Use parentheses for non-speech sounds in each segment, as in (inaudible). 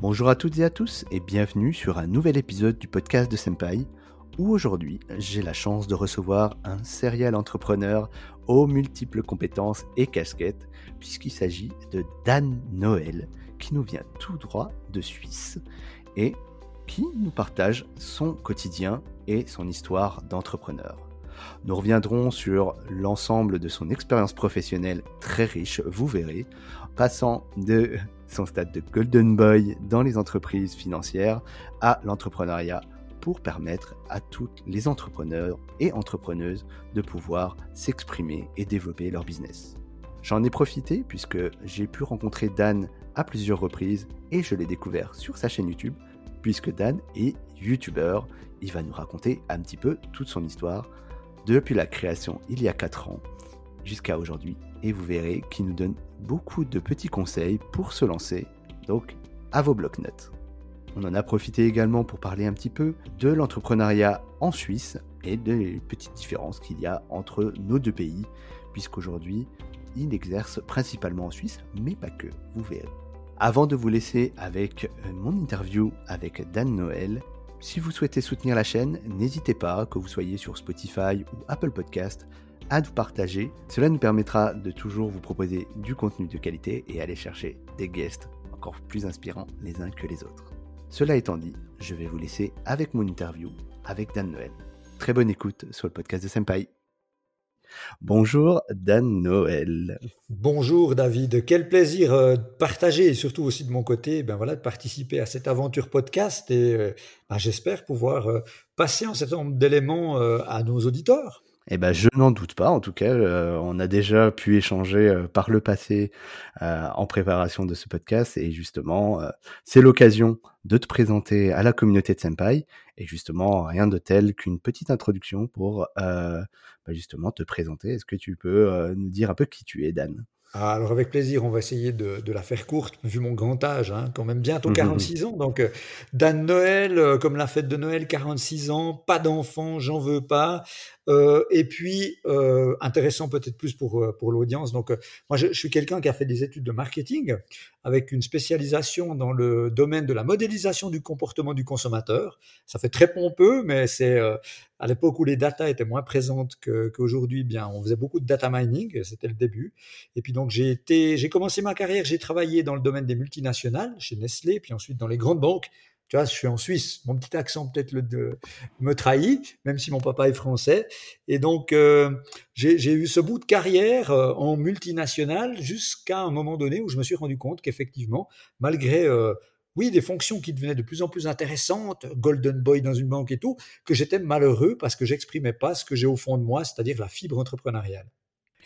Bonjour à toutes et à tous et bienvenue sur un nouvel épisode du podcast de Senpai où aujourd'hui j'ai la chance de recevoir un serial entrepreneur aux multiples compétences et casquettes puisqu'il s'agit de Dan Noël qui nous vient tout droit de Suisse et qui nous partage son quotidien et son histoire d'entrepreneur. Nous reviendrons sur l'ensemble de son expérience professionnelle très riche, vous verrez, passant de son stade de Golden Boy dans les entreprises financières à l'entrepreneuriat pour permettre à tous les entrepreneurs et entrepreneuses de pouvoir s'exprimer et développer leur business. J'en ai profité puisque j'ai pu rencontrer Dan à plusieurs reprises et je l'ai découvert sur sa chaîne YouTube puisque Dan est YouTuber. Il va nous raconter un petit peu toute son histoire depuis la création il y a 4 ans jusqu'à aujourd'hui et vous verrez qu'il nous donne beaucoup de petits conseils pour se lancer. Donc, à vos blocs-notes. On en a profité également pour parler un petit peu de l'entrepreneuriat en Suisse et des petites différences qu'il y a entre nos deux pays, puisqu'aujourd'hui, il exerce principalement en Suisse, mais pas que, vous verrez. Avant de vous laisser avec mon interview avec Dan Noël, si vous souhaitez soutenir la chaîne, n'hésitez pas, que vous soyez sur Spotify ou Apple Podcast, à nous partager. Cela nous permettra de toujours vous proposer du contenu de qualité et aller chercher des guests encore plus inspirants les uns que les autres. Cela étant dit, je vais vous laisser avec mon interview avec Dan Noël. Très bonne écoute sur le podcast de Senpai. Bonjour Dan Noël. Bonjour David, quel plaisir euh, de partager et surtout aussi de mon côté, ben voilà, de participer à cette aventure podcast et euh, ben j'espère pouvoir euh, passer un certain nombre d'éléments à nos auditeurs. Eh ben, je n'en doute pas. En tout cas, euh, on a déjà pu échanger euh, par le passé euh, en préparation de ce podcast. Et justement, c'est l'occasion de te présenter à la communauté de Senpai. Et justement, rien de tel qu'une petite introduction pour bah, justement te présenter. Est-ce que tu peux nous dire un peu qui tu es, Dan? Ah, alors avec plaisir, on va essayer de, la faire courte, vu mon grand âge, hein, quand même bientôt 46 ans. Donc Dan Noël, comme la fête de Noël, 46 ans, pas d'enfant, j'en veux pas. Euh, et puis, euh, intéressant peut-être plus pour, euh, pour l'audience. Donc, moi, je, je suis quelqu'un qui a fait des études de marketing avec une spécialisation dans le domaine de la modélisation du comportement du consommateur. Ça fait très pompeux, mais c'est à l'époque où les data étaient moins présentes qu'aujourd'hui. bien, on faisait beaucoup de data mining, c'était le début. Et puis donc, j'ai été, j'ai commencé ma carrière, j'ai travaillé dans le domaine des multinationales chez Nestlé, puis ensuite dans les grandes banques tu vois, je suis en Suisse. Mon petit accent peut-être me trahit, même si mon papa est français. Et donc, euh, j'ai eu ce bout de carrière euh, en multinationale jusqu'à un moment donné où je me suis rendu compte qu'effectivement, malgré euh, oui, des fonctions qui devenaient de plus en plus intéressantes, Golden Boy dans une banque et tout, que j'étais malheureux parce que j'exprimais pas ce que j'ai au fond de moi, c'est-à-dire la fibre entrepreneuriale.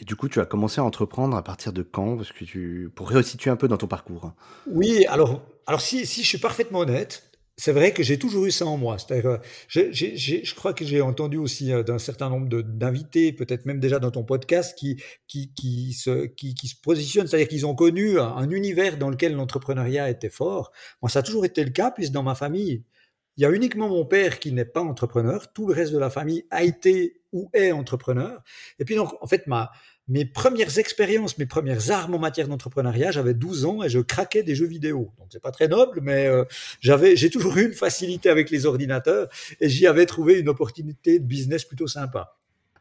Et du coup, tu as commencé à entreprendre à partir de quand? Parce que tu pour resituer un peu dans ton parcours. Oui, alors alors si, si je suis parfaitement honnête, c'est vrai que j'ai toujours eu ça en moi. C'est-à-dire, je crois que j'ai entendu aussi euh, d'un certain nombre d'invités, peut-être même déjà dans ton podcast, qui, qui, qui, se, qui, qui se positionnent, c'est-à-dire qu'ils ont connu un, univers dans lequel l'entrepreneuriat était fort. Moi, ça a toujours été le cas, puisque dans ma famille, il y a uniquement mon père qui n'est pas entrepreneur. Tout le reste de la famille a été ou est entrepreneur. Et puis donc, en fait, ma, mes premières expériences, mes premières armes en matière d'entrepreneuriat, j'avais 12 ans et je craquais des jeux vidéo. Donc c'est pas très noble, mais euh, j'avais, j'ai toujours eu une facilité avec les ordinateurs et j'y avais trouvé une opportunité de business plutôt sympa.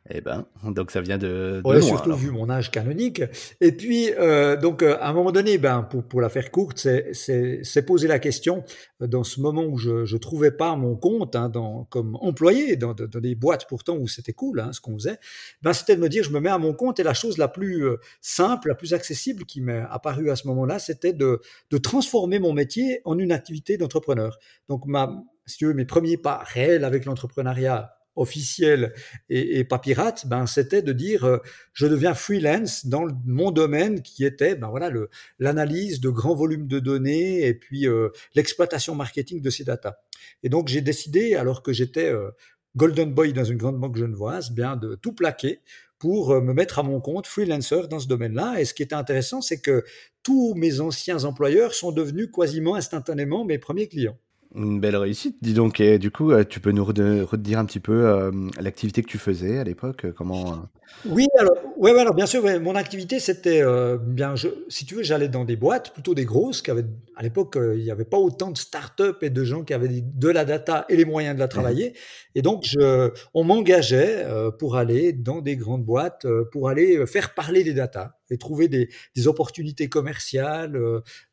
Eh ben, donc ça vient de. de surtout vu mon âge canonique. Et puis, euh, donc, euh, à un moment donné, ben, pour, pour la faire courte, c'est poser la question euh, dans ce moment où je ne trouvais pas mon compte hein, dans, comme employé dans, dans, des boîtes pourtant où c'était cool hein, ce qu'on faisait. Ben, c'était de me dire, je me mets à mon compte et la chose la plus simple, la plus accessible qui m'est apparue à ce moment-là, c'était de, de transformer mon métier en une activité d'entrepreneur. Donc, ma, si tu veux, mes premiers pas réels avec l'entrepreneuriat officiel et, pas pirate, ben c'était de dire euh, je deviens freelance dans mon domaine qui était ben voilà le l'analyse de grands volumes de données et puis euh, l'exploitation marketing de ces datas. Et donc j'ai décidé alors que j'étais euh, golden boy dans une grande banque genevoise, bien de tout plaquer pour me mettre à mon compte freelancer dans ce domaine-là. Et ce qui était intéressant, c'est que tous mes anciens employeurs sont devenus quasiment instantanément mes premiers clients. Une belle réussite, dis donc. Et du coup, euh, tu peux nous redire un petit peu euh, l'activité que tu faisais à l'époque euh, Comment Oui, alors, ouais, alors bien sûr, mon activité, c'était bien, je, si tu veux, j'allais dans des boîtes, plutôt des grosses, qui avaient, à l'époque, il n'y avait pas autant de start-up et de gens qui avaient de la data et les moyens de la travailler. Et donc, je, on m'engageait pour aller dans des grandes boîtes, pour aller faire parler des data et trouver des, opportunités commerciales,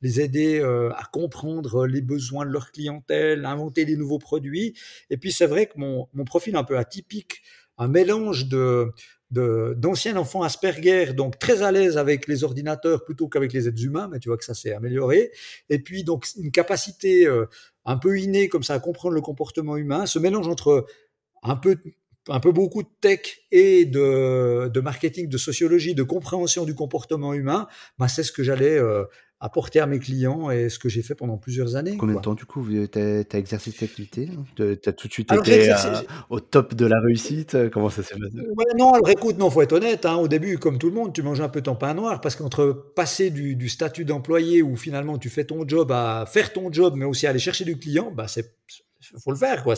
les aider à comprendre les besoins de leurs clients inventer des nouveaux produits. Et puis c'est vrai que mon, mon profil un peu atypique, un mélange de d'anciens enfants Asperger, donc très à l'aise avec les ordinateurs plutôt qu'avec les êtres humains, mais tu vois que ça s'est amélioré. Et puis donc une capacité euh, un peu innée comme ça à comprendre le comportement humain, ce mélange entre un peu un peu beaucoup de tech et de, de marketing, de sociologie, de compréhension du comportement humain, bah c'est ce que j'allais euh, apporter à mes clients et ce que j'ai fait pendant plusieurs années. Combien de temps du coup tu as, exercé cette activité Tu as tout de suite été au top de la réussite? Comment ça s'est passé? Non, alors écoute, non, faut être honnête. Hein, au début, comme tout le monde, tu manges un peu ton pain noir parce qu'entre passer du, du statut d'employé où finalement tu fais ton job à faire ton job, mais aussi aller chercher du client, bah c'est faut le faire, quoi.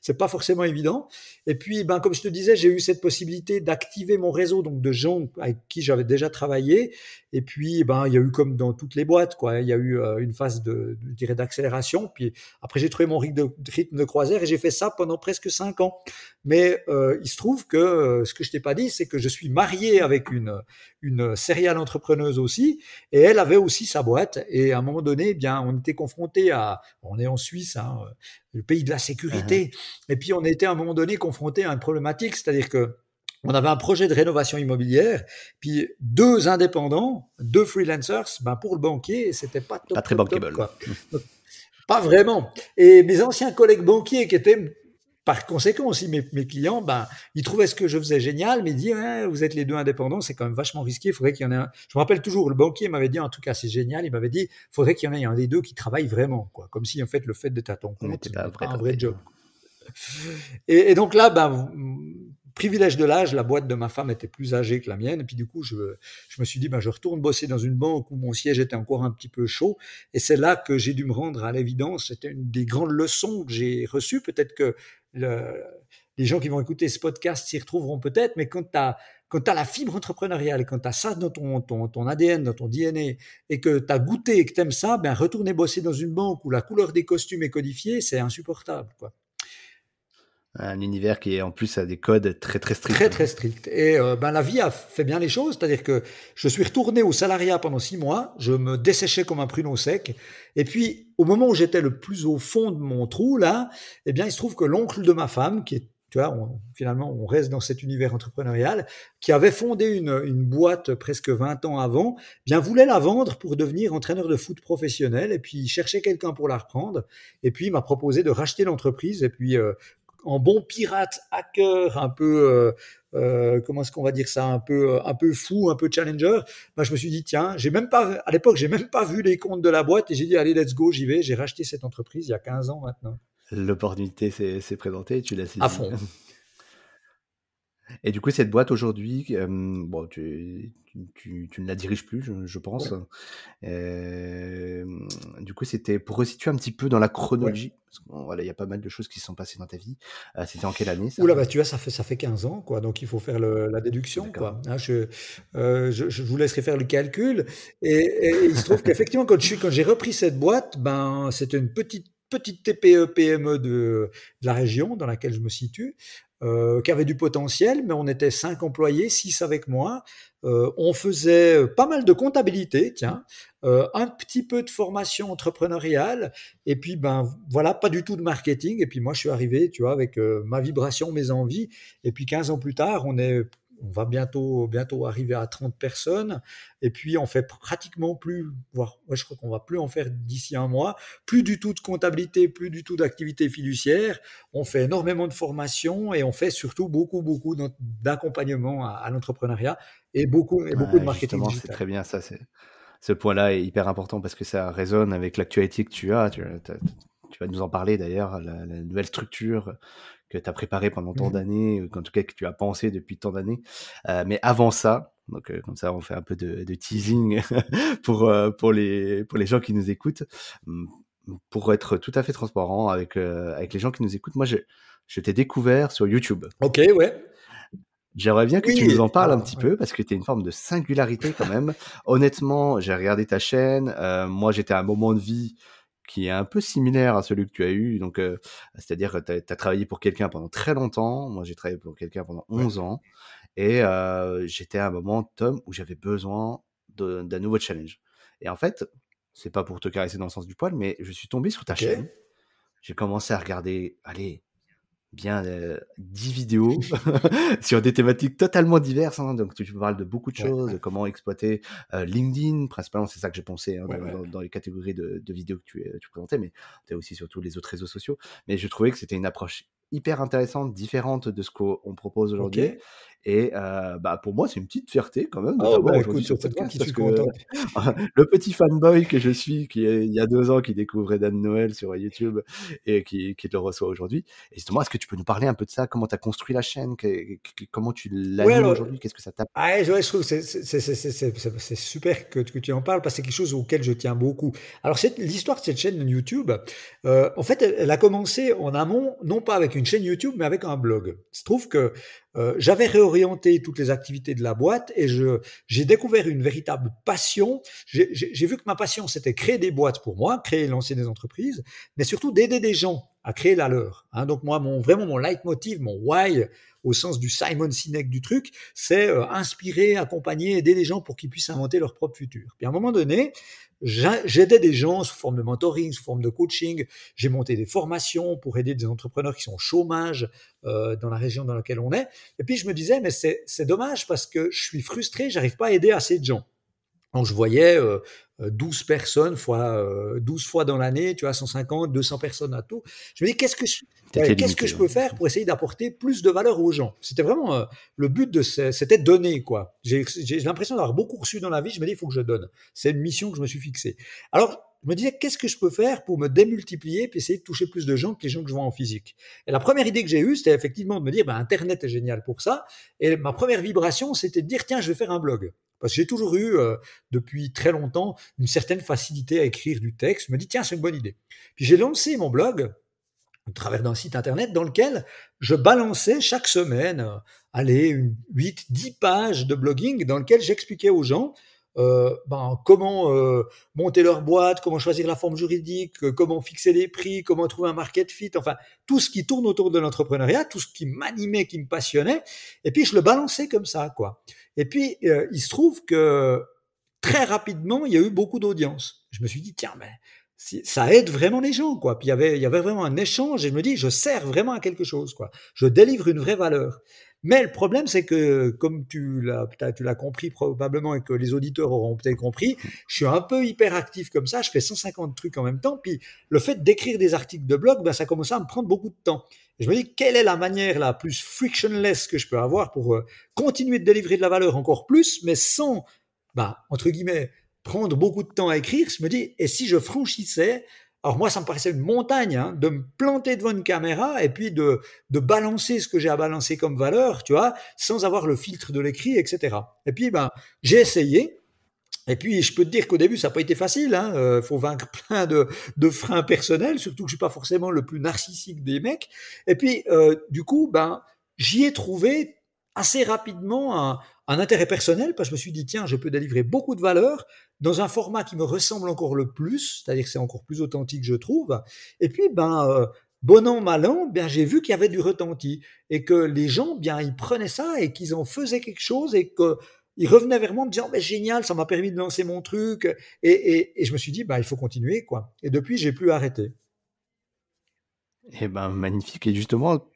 C'est pas forcément évident. Et puis, ben, comme je te disais, j'ai eu cette possibilité d'activer mon réseau, donc de gens avec qui j'avais déjà travaillé. Et puis, ben, il y a eu comme dans toutes les boîtes, quoi. Il y a eu euh, une phase de, je dirais, d'accélération. Puis après, j'ai trouvé mon rythme de, croisière et j'ai fait ça pendant presque cinq ans. Mais euh, il se trouve que euh, ce que je t'ai pas dit, c'est que je suis marié avec une une serial entrepreneuse aussi, et elle avait aussi sa boîte. Et à un moment donné, eh bien, on était confronté à, on est en Suisse, hein, le pays de la sécurité. Uh-huh. Et puis on était à un moment donné confronté à une problématique, c'est-à-dire que on avait un projet de rénovation immobilière, puis deux indépendants, deux freelancers, ben pour le banquier, c'était pas top, pas très bankable. Quoi. (laughs) pas vraiment. Et mes anciens collègues banquiers qui étaient par conséquent aussi, mes, clients, ben, ils trouvaient ce que je faisais génial, mais ils disaient, ouais, vous êtes les deux indépendants, c'est quand même vachement risqué, il faudrait qu'il y en ait un. Je me rappelle toujours, le banquier m'avait dit, en tout cas, c'est génial, il m'avait dit, il faudrait qu'il y en ait un des deux qui travaille vraiment, quoi. Comme si, en fait, le fait d'être à ton compte, c'était un vrai job. Et, et, donc là, ben, privilège de l'âge, la boîte de ma femme était plus âgée que la mienne. Et puis du coup, je, me suis dit, ben, je retourne bosser dans une banque où mon siège était encore un petit peu chaud. Et c'est là que j'ai dû me rendre à l'évidence. C'était une des grandes leçons que j'ai reçues. Peut-être que le, les gens qui vont écouter ce podcast s'y retrouveront peut-être, mais quand tu as quand la fibre entrepreneuriale, quand tu as ça dans ton, ton, ton, ADN, dans ton DNA, et que tu as goûté et que tu aimes ça, ben retourner bosser dans une banque où la couleur des costumes est codifiée, c'est insupportable. Quoi un univers qui est en plus a des codes très très stricts. Très très stricts. Et euh, ben la vie a fait bien les choses, c'est-à-dire que je suis retourné au salariat pendant six mois, je me desséchais comme un pruneau sec, et puis au moment où j'étais le plus au fond de mon trou là, eh bien il se trouve que l'oncle de ma femme, qui est tu vois, finalement, on reste dans cet univers entrepreneurial, qui avait fondé une, boîte presque 20 ans avant, eh bien voulait la vendre pour devenir entraîneur de foot professionnel, et puis il cherchait quelqu'un pour la reprendre, et puis il m'a proposé de racheter l'entreprise, et puis euh, en bon pirate hacker un peu euh, euh, comment est-ce qu'on va dire ça un peu un peu fou un peu challenger bah, je me suis dit tiens j'ai même pas à l'époque j'ai même pas vu les comptes de la boîte et j'ai dit allez let's go j'y vais. J'ai racheté cette entreprise il y a 15 ans maintenant. L'opportunité s'est présentée tu l'as saisi à fond (laughs) et du coup, cette boîte aujourd'hui, euh, bon, tu, tu, tu, ne la diriges plus, je, pense. Euh, du coup, c'était pour resituer un petit peu dans la chronologie. voilà, il y a pas mal de choses qui se sont passées dans ta vie. Euh, c'était en quelle année ça? Oula, bah, tu vois, ça fait, ça fait 15 ans, quoi. Donc, il faut faire le, la déduction, quoi. Hein, je, je, je, vous laisserai faire le calcul. Et, il se trouve qu'effectivement, quand j'ai quand repris cette boîte, ben, c'était une petite petite TPE PME de, de, la région dans laquelle je me situe euh, qui avait du potentiel, mais on était cinq employés, six avec moi. Euh, on faisait pas mal de comptabilité, tiens, euh, un petit peu de formation entrepreneuriale, et puis ben voilà, pas du tout de marketing. Et puis moi, je suis arrivé, tu vois, avec euh, ma vibration, mes envies. Et puis 15 ans plus tard, on est on va bientôt, bientôt arriver à 30 personnes. Et puis, on fait pratiquement plus, voire, je crois qu'on va plus en faire d'ici un mois, plus du tout de comptabilité, plus du tout d'activité fiduciaire. On fait énormément de formation et on fait surtout beaucoup, beaucoup d'accompagnement à, l'entrepreneuriat et beaucoup, et beaucoup de marketing. C'est très bien ça. Ce point-là est hyper important parce que ça résonne avec l'actualité que tu as. Tu, vas nous en parler d'ailleurs, la, nouvelle structure que tu as préparé pendant tant mmh d'années, ou en tout cas que tu as pensé depuis tant d'années. Euh, mais avant ça, donc euh, comme ça on fait un peu de, de teasing (laughs) pour, euh, pour, les, pour les gens qui nous écoutent. Mmh, pour être tout à fait transparent avec, avec les gens qui nous écoutent, moi, je, je t'ai découvert sur YouTube. Ok, ouais. J'aimerais bien que tu nous en parles un petit peu parce que tu es une forme de singularité quand même. Honnêtement, j'ai regardé ta chaîne. Euh, moi, j'étais à un moment de vie qui est un peu similaire à celui que tu as eu. Donc, euh, c'est-à-dire que tu as, travaillé pour quelqu'un pendant très longtemps. Moi, j'ai travaillé pour quelqu'un pendant 11 ans. Et euh, j'étais à un moment, Tom, où j'avais besoin d'un nouveau challenge. Et en fait, c'est pas pour te caresser dans le sens du poil, mais je suis tombé sur ta chaîne. J'ai commencé à regarder, allez, bien euh, 10 vidéos (laughs) sur des thématiques totalement diverses. Hein. Donc, tu parles de beaucoup de choses, de comment exploiter euh, LinkedIn, principalement, c'est ça que j'ai pensé hein, dans, les catégories de, vidéos que tu, tu présentais, mais tu as aussi surtout les autres réseaux sociaux. Mais je trouvais que c'était une approche hyper intéressante, différente de ce qu'on propose aujourd'hui. Et euh, bah, pour moi, c'est une petite fierté quand même de oh, bah, sur podcast parce que (laughs) le petit fanboy que je suis, qui est, il y a deux ans, qui découvrait Dan Noël sur YouTube et qui, qui le reçoit aujourd'hui. Et justement, est-ce que tu peux nous parler un peu de ça? Comment tu as construit la chaîne? Comment tu l'as aujourd'hui? Qu'est-ce que ça t'a ah, Je trouve que c'est super que, que, tu en parles parce que c'est quelque chose auquel je tiens beaucoup. Alors, l'histoire de cette chaîne YouTube, euh, en fait, elle, a commencé en amont, non pas avec une chaîne YouTube, mais avec un blog. Il se trouve que euh, j'avais réorienté toutes les activités de la boîte et je j'ai découvert une véritable passion. J'ai vu que ma passion c'était créer des boîtes pour moi, créer et lancer des entreprises, mais surtout d'aider des gens à créer la leur. Hein. Donc moi, mon, vraiment mon leitmotiv, mon why, au sens du Simon Sinek du truc, c'est euh, inspirer, accompagner, aider les gens pour qu'ils puissent inventer leur propre futur. Puis à un moment donné, J'aidais des gens sous forme de mentoring, sous forme de coaching. J'ai monté des formations pour aider des entrepreneurs qui sont au chômage euh, dans la région dans laquelle on est. Et puis je me disais, mais c'est dommage parce que je suis frustré, j'arrive pas à aider assez de gens. Donc je voyais euh, 12 euh, personnes fois 12 euh, fois dans l'année, tu vois, 150, 200 personnes à tout. Je me dis qu'est-ce que je, qu'est-ce que je peux faire pour essayer d'apporter plus de valeur aux gens? C'était vraiment euh, le but de c'était donner quoi. J'ai l'impression d'avoir beaucoup reçu dans la vie. Je me dis il faut que je donne. C'est une mission que je me suis fixée. Alors je me disais qu'est-ce que je peux faire pour me démultiplier puis essayer de toucher plus de gens que les gens que je vois en physique? Et la première idée que j'ai eue, c'était effectivement de me dire ben, Internet est génial pour ça. Et ma première vibration, c'était de dire tiens, je vais faire un blog. Parce que j'ai toujours eu, euh, depuis très longtemps, une certaine facilité à écrire du texte. Je me dis, tiens, c'est une bonne idée. Puis j'ai lancé mon blog au travers d'un site internet dans lequel je balançais chaque semaine, euh, allez, 8, 10 pages de blogging dans lequel j'expliquais aux gens euh, ben, comment euh, monter leur boîte, comment choisir la forme juridique, euh, comment fixer les prix, comment trouver un market fit, enfin tout ce qui tourne autour de l'entrepreneuriat, tout ce qui m'animait, qui me passionnait, et puis je le balançais comme ça, quoi. Et puis il se trouve que très rapidement il y a eu beaucoup d'audience. Je me suis dit tiens mais ça aide vraiment les gens, quoi. Puis il y avait, il y avait vraiment un échange et je me dis, je sers vraiment à quelque chose, quoi. Je délivre une vraie valeur. Mais le problème, c'est que, comme tu l'as, compris probablement et que les auditeurs auront peut-être compris, je suis un peu hyperactif comme ça, je fais 150 trucs en même temps, puis le fait d'écrire des articles de blog, ben, ça commence à me prendre beaucoup de temps. Je me dis, quelle est la manière la plus frictionless que je peux avoir pour euh, continuer de délivrer de la valeur encore plus, mais sans, ben, entre guillemets, prendre beaucoup de temps à écrire, je me dis, et si je franchissais alors moi, ça me paraissait une montagne hein, de me planter devant une caméra et puis de, de balancer ce que j'ai à balancer comme valeur, tu vois, sans avoir le filtre de l'écrit, etc. Et puis, ben, j'ai essayé. Et puis, je peux te dire qu'au début, ça n'a pas été facile. Il hein, euh, faut vaincre (laughs) plein de, de, freins personnels, surtout que je suis pas forcément le plus narcissique des mecs. Et puis, euh, du coup, ben, j'y ai trouvé assez rapidement un, un intérêt personnel parce que je me suis dit tiens je peux délivrer beaucoup de valeur dans un format qui me ressemble encore le plus c'est-à-dire que c'est encore plus authentique je trouve. Et puis ben euh, bon an mal an bien j'ai vu qu'il y avait du retenti et que les gens bien ils prenaient ça et qu'ils en faisaient quelque chose et que ils revenaient vers moi en me disant mais génial ça m'a permis de lancer mon truc et, et, je me suis dit bah il faut continuer quoi. Et depuis j'ai plus arrêté. Eh ben magnifique. Et justement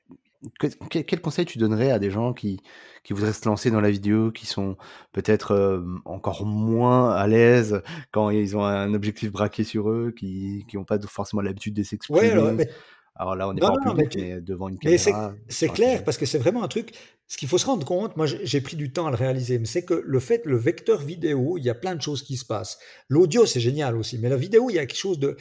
quel, conseil tu donnerais à des gens qui, qui voudraient se lancer dans la vidéo, qui sont peut-être euh, encore moins à l'aise quand ils ont un objectif braqué sur eux, qui n'ont pas forcément l'habitude de s'exprimer? alors, là, on n'est pas en public, mais, devant une caméra. C'est clair, parce que c'est vraiment un truc. Ce qu'il faut se rendre compte, moi j'ai pris du temps à le réaliser, mais c'est que le fait, le vecteur vidéo, il y a plein de choses qui se passent. L'audio, c'est génial aussi, mais la vidéo, il y a quelque chose de,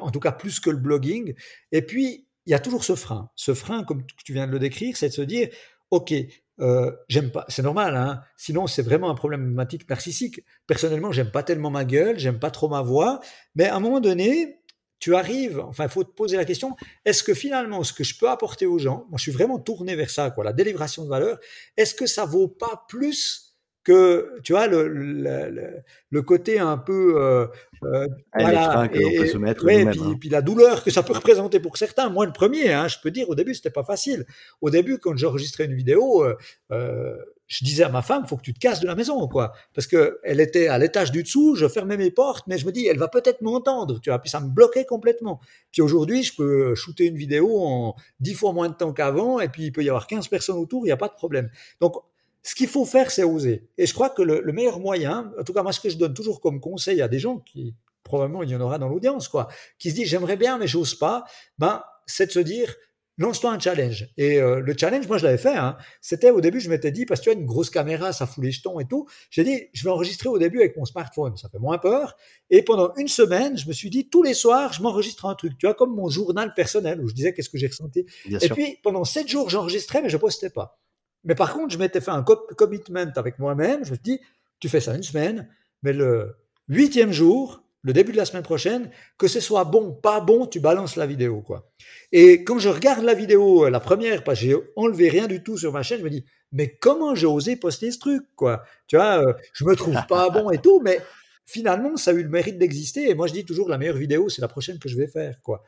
en tout cas plus que le blogging. Et puis, il y a toujours ce frein. Ce frein, comme tu viens de le décrire, c'est de se dire, OK, euh, j'aime pas, c'est normal, hein, sinon c'est vraiment un problématique narcissique. Personnellement, j'aime pas tellement ma gueule, j'aime pas trop ma voix, mais à un moment donné, tu arrives, enfin, il faut te poser la question, est-ce que finalement, ce que je peux apporter aux gens, moi, je suis vraiment tourné vers ça, quoi, la délivration de valeur, est-ce que ça vaut pas plus que tu vois le, le, le côté un peu euh, euh, voilà, que et, peut se mettre ouais, puis, hein. puis, la douleur que ça peut représenter pour certains. Moi le premier hein, je peux dire au début c'était pas facile. Au début quand j'enregistrais une vidéo euh, euh, je disais à ma femme faut que tu te casses de la maison quoi. Parce que elle était à l'étage du dessous je fermais mes portes mais je me dis elle va peut-être m'entendre tu vois puis ça me bloquait complètement. Puis aujourd'hui je peux shooter une vidéo en dix fois moins de temps qu'avant et puis il peut y avoir 15 personnes autour il n'y a pas de problème. Donc ce qu'il faut faire, c'est oser. Et je crois que le, meilleur moyen, en tout cas moi ce que je donne toujours comme conseil à des gens qui, probablement il y en aura dans l'audience, quoi, qui se disent j'aimerais bien mais j'ose pas, ben c'est de se dire lance-toi un challenge. Et euh, le challenge, moi je l'avais fait. Hein. C'était au début, je m'étais dit parce que tu as une grosse caméra, ça fout les jetons et tout. J'ai dit je vais enregistrer au début avec mon smartphone, ça fait moins peur. Et pendant une semaine, je me suis dit tous les soirs, je m'enregistre un truc. Tu vois comme mon journal personnel où je disais qu'est-ce que j'ai ressenti. et puis pendant sept jours, j'enregistrais mais je postais pas. Mais par contre, je m'étais fait un commitment avec moi-même. Je me dit, tu fais ça une semaine, mais le huitième jour, le début de la semaine prochaine, que ce soit bon, pas bon, tu balances la vidéo, quoi. Et quand je regarde la vidéo, la première, parce que j'ai enlevé rien du tout sur ma chaîne, je me dis, mais comment j'ai osé poster ce truc, quoi? Tu vois, euh, je me trouve pas bon et tout, mais finalement, ça a eu le mérite d'exister. Et moi, je dis toujours, la meilleure vidéo, c'est la prochaine que je vais faire, quoi.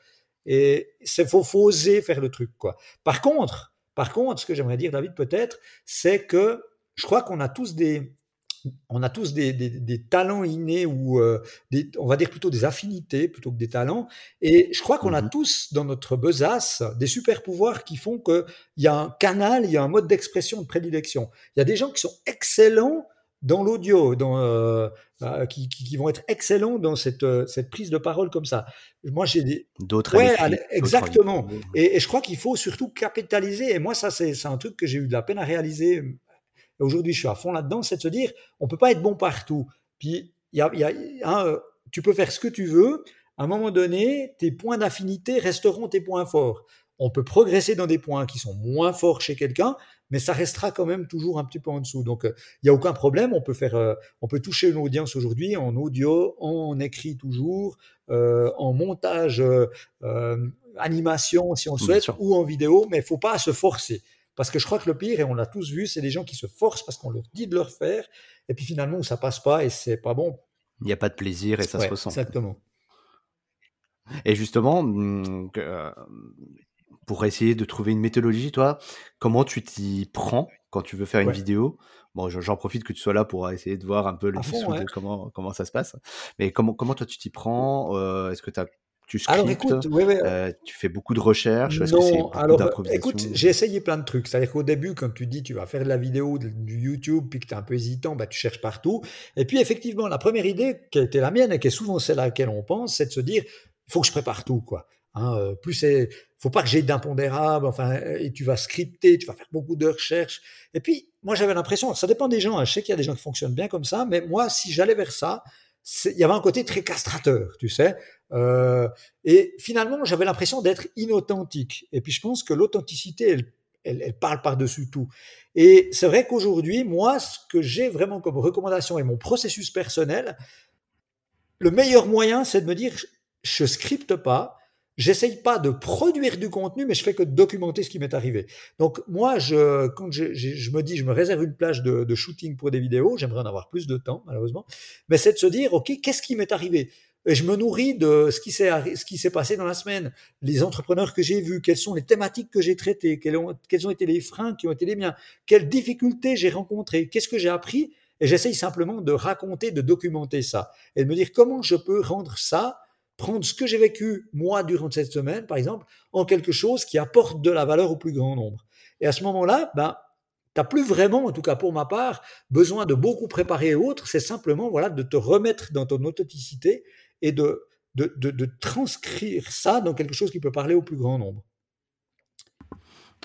Et c'est faut, faut oser faire le truc, quoi. Par contre, par contre, ce que j'aimerais dire, David, peut-être, c'est que je crois qu'on a tous des, on a tous des, des, talents innés ou euh, des, on va dire plutôt des affinités plutôt que des talents. Et je crois qu'on a mmh tous dans notre besace des super pouvoirs qui font qu'il y a un canal, il y a un mode d'expression de prédilection. Il y a des gens qui sont excellents dans l'audio, dans, euh, euh, qui, qui, vont être excellents dans cette, euh, cette prise de parole comme ça. Moi, j'ai des d'autres. Ouais, exactement. Et, et, je crois qu'il faut surtout capitaliser. Et moi, ça, c'est un truc que j'ai eu de la peine à réaliser. Aujourd'hui, je suis à fond là-dedans, c'est de se dire, on peut pas être bon partout. Puis, y a, y a hein, tu peux faire ce que tu veux. À un moment donné, tes points d'affinité resteront tes points forts. On peut progresser dans des points qui sont moins forts chez quelqu'un, mais ça restera quand même toujours un petit peu en dessous. Donc, euh, il n'y a aucun problème. On peut faire, euh, on peut toucher une audience aujourd'hui en audio, en écrit toujours, euh, en montage, animation si on le souhaite, ou en vidéo, mais il faut pas se forcer. Parce que je crois que le pire, et on l'a tous vu, c'est des gens qui se forcent parce qu'on leur dit de leur faire, et puis finalement, ça passe pas et c'est pas bon. Il n'y a pas de plaisir et ça se ressent. Exactement. Et justement, hum, pour essayer de trouver une méthodologie, toi, comment tu t'y prends quand tu veux faire une vidéo? Bon, j'en profite que tu sois là pour essayer de voir un peu le de comment, comment ça se passe. Mais comment, comment toi tu t'y prends? Euh, Est-ce que tu scriptes? alors écoute, euh, tu fais beaucoup de recherches? Non, alors écoute, j'ai essayé plein de trucs. C'est-à-dire qu'au début, quand tu dis tu vas faire de la vidéo, du YouTube, puis que tu es un peu hésitant, bah, tu cherches partout. Et puis effectivement, la première idée qui a été la mienne et qui est souvent celle à laquelle on pense, c'est de se dire il faut que je prépare tout. quoi. Hein, euh, plus c'est, faut pas que j'ai d'impondérable. Enfin, et tu vas scripter, tu vas faire beaucoup de recherches. Et puis, moi, j'avais l'impression, ça dépend des gens. Hein, je sais qu'il y a des gens qui fonctionnent bien comme ça, mais moi, si j'allais vers ça, il y avait un côté très castrateur, tu sais. Euh, et finalement, j'avais l'impression d'être inauthentique. Et puis, je pense que l'authenticité, elle, elle, elle, parle par-dessus tout. Et c'est vrai qu'aujourd'hui, moi, ce que j'ai vraiment comme recommandation et mon processus personnel, le meilleur moyen, c'est de me dire, je scripte pas, J'essaye pas de produire du contenu, mais je fais que documenter ce qui m'est arrivé. Donc moi, je, quand je, je, me dis, je me réserve une plage de, de shooting pour des vidéos, j'aimerais en avoir plus de temps, malheureusement, mais c'est de se dire, ok, qu'est-ce qui m'est arrivé? Et je me nourris de ce qui s'est ce qui s'est passé dans la semaine, les entrepreneurs que j'ai vus, quelles sont les thématiques que j'ai traitées, quels ont, quels ont été les freins qui ont été les miens, quelles difficultés j'ai rencontrées, qu'est-ce que j'ai appris, et j'essaye simplement de raconter, de documenter ça, et de me dire comment je peux rendre ça prendre ce que j'ai vécu, moi, durant cette semaine, par exemple, en quelque chose qui apporte de la valeur au plus grand nombre. Et à ce moment-là, ben, tu n'as plus vraiment, en tout cas pour ma part, besoin de beaucoup préparer autre, c'est simplement voilà, de te remettre dans ton authenticité et de, de, de transcrire ça dans quelque chose qui peut parler au plus grand nombre